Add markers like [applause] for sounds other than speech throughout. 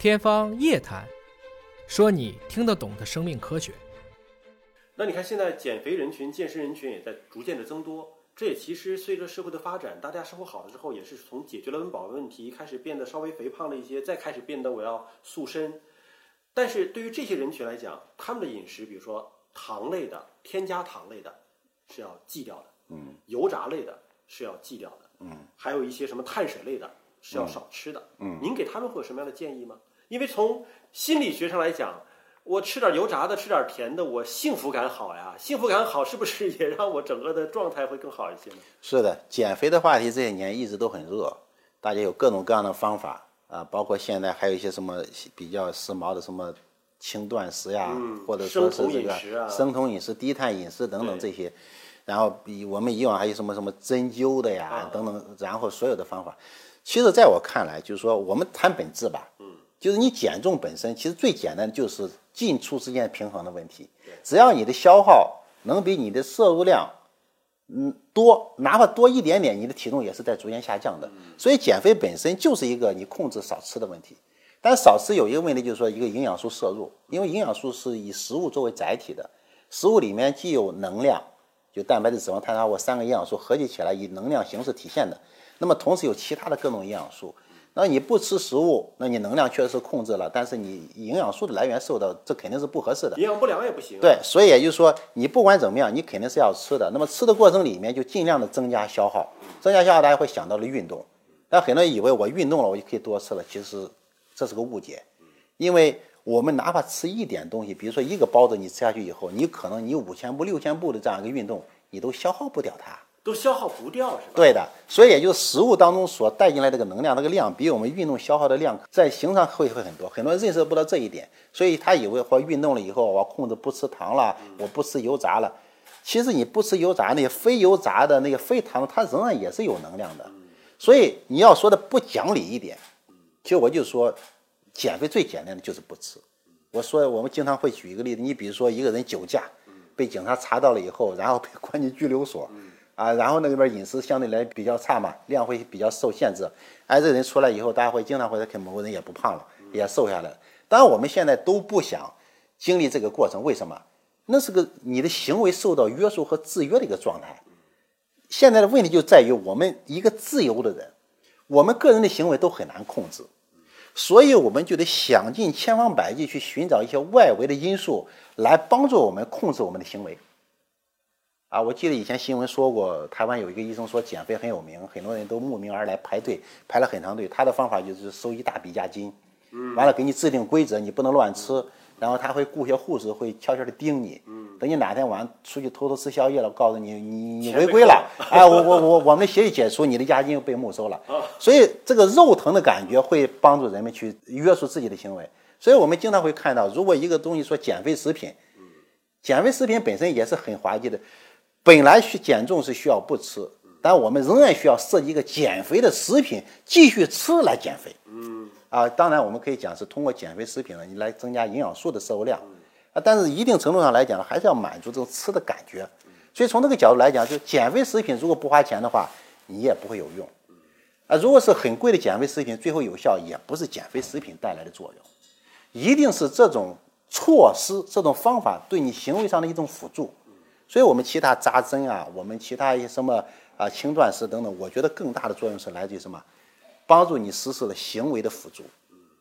天方夜谭，说你听得懂的生命科学。那你看，现在减肥人群、健身人群也在逐渐的增多。这也其实随着社会的发展，大家生活好了之后，也是从解决了温饱问题，开始变得稍微肥胖了一些，再开始变得我要塑身。但是对于这些人群来讲，他们的饮食，比如说糖类的、添加糖类的，是要忌掉的；嗯油炸类的是要忌掉的；嗯还有一些什么碳水类的是要少吃的。嗯您给他们会有什么样的建议吗？因为从心理学上来讲，我吃点油炸的，吃点甜的，我幸福感好呀。幸福感好，是不是也让我整个的状态会更好一些呢？是的，减肥的话题这些年一直都很热，大家有各种各样的方法啊，包括现在还有一些什么比较时髦的什么轻断食呀，嗯或者说是这个饮食啊生酮饮食、低碳饮食等等这些。然后比我们以往还有什么什么针灸的呀啊等等，然后所有的方法，其实在我看来，就是说我们谈本质吧，嗯，就是你减重本身其实最简单的就是进出之间平衡的问题，只要你的消耗能比你的摄入量嗯多，哪怕多一点点，你的体重也是在逐渐下降的。所以减肥本身就是一个你控制少吃的问题。但少吃有一个问题，就是说一个营养素摄入，因为营养素是以食物作为载体的，食物里面既有能量，就蛋白质、脂肪、碳水化合物三个营养素合计起来以能量形式体现的。那么同时有其他的各种营养素。那你不吃食物，那你能量确实是控制了，但是你营养素的来源受到，这肯定是不合适的。营养不良也不行。，对，所以也就是说，你不管怎么样，你肯定是要吃的。那么吃的过程里面就尽量的增加消耗，增加消耗，大家会想到了运动。但很多人以为我运动了，我就可以多吃了，其实这是个误解，因为我们哪怕吃一点东西，比如说一个包子，你吃下去以后，你可能你五千步、六千步的这样一个运动，你都消耗不掉它。都消耗不掉是吧？对的，所以也就是食物当中所带进来这个能量，那个量比我们运动消耗的量在形上会会很多，很多人认识不到这一点，所以他以为或运动了以后我控制不吃糖了，我不吃油炸了。其实你不吃油炸那些非油炸的那个非糖，它仍然也是有能量的。所以你要说的不讲理一点，其实我就说，减肥最简单的就是不吃。我说我们经常会举一个例子，你比如说一个人酒驾，被警察查到了以后，然后被关进拘留所，啊，然后那里边饮食相对来比较差嘛，量会比较受限制。哎，这人出来以后，大家会经常会看某个人也不胖了，也瘦下来了。当然我们现在都不想经历这个过程，为什么？那是个你的行为受到约束和制约的一个状态。现在的问题就在于我们一个自由的人，我们个人的行为都很难控制。所以我们就得想尽千方百计去寻找一些外围的因素来帮助我们控制我们的行为。啊，我记得以前新闻说过，台湾有一个医生说减肥很有名，很多人都慕名而来排队，排了很长队。他的方法就是收一大笔押金，完了给你制定规则，你不能乱吃，然后他会雇些护士会悄悄的盯你，等你哪天晚上出去偷偷吃宵夜了，告诉你你你违规了，哎，我我我我们的协议解除，你的押金又被没收了。所以这个肉疼的感觉会帮助人们去约束自己的行为。所以我们经常会看到，如果一个东西说减肥食品，减肥食品本身也是很滑稽的。本来去减重是需要不吃，但我们仍然需要设计一个减肥的食品，继续吃来减肥。嗯，啊，当然我们可以讲是通过减肥食品呢，你来增加营养素的摄入量。啊，但是一定程度上来讲，还是要满足这种吃的感觉。所以从这个角度来讲，就减肥食品如果不花钱的话，你也不会有用。啊，如果是很贵的减肥食品，最后有效也不是减肥食品带来的作用，一定是这种措施、这种方法对你行为上的一种辅助。所以，我们其他扎针啊，我们其他一些什么啊轻断食等等，我觉得更大的作用是来自于什么？帮助你实施了行为的辅助。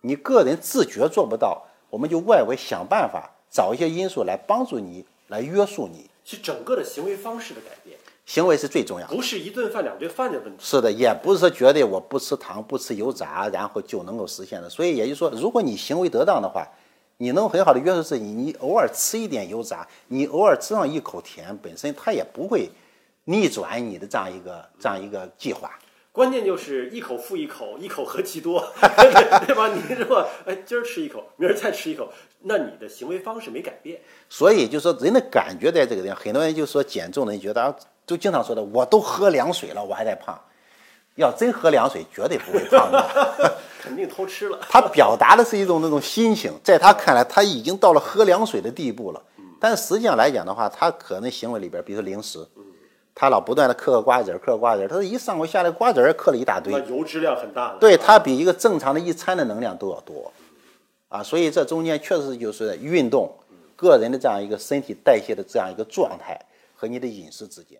你个人自觉做不到，我们就外围想办法找一些因素来帮助你，来约束你。是整个的行为方式的改变，行为是最重要的。不是一顿饭两顿饭的问题。是的，也不是说绝对我不吃糖、不吃油炸，然后就能够实现的。所以也就是说，如果你行为得当的话，你能很好的约束自己，你偶尔吃一点油炸，你偶尔吃上一口甜，本身它也不会逆转你的这样一个这样一个计划。关键就是一口复一口，一口何其多，[laughs] [laughs] 对吧？你如果哎今儿吃一口，明儿再吃一口，那你的行为方式没改变。所以就说人的感觉在这个地方，很多人就说减重的人觉得啊，就经常说的，我都喝凉水了，我还在胖。要真喝凉水，绝对不会胖的。[laughs] 肯定偷吃了。他表达的是一种那种心情，在他看来，他已经到了喝凉水的地步了。但是实际上来讲的话，他可能行为里边，比如说零食，他老不断的嗑个瓜子儿，嗑个瓜子儿，他说一上午下来瓜子儿嗑了一大堆那，油脂量很大的。对他比一个正常的一餐的能量都要多。啊，所以这中间确实就是运动，个人的这样一个身体代谢的这样一个状态和你的饮食之间。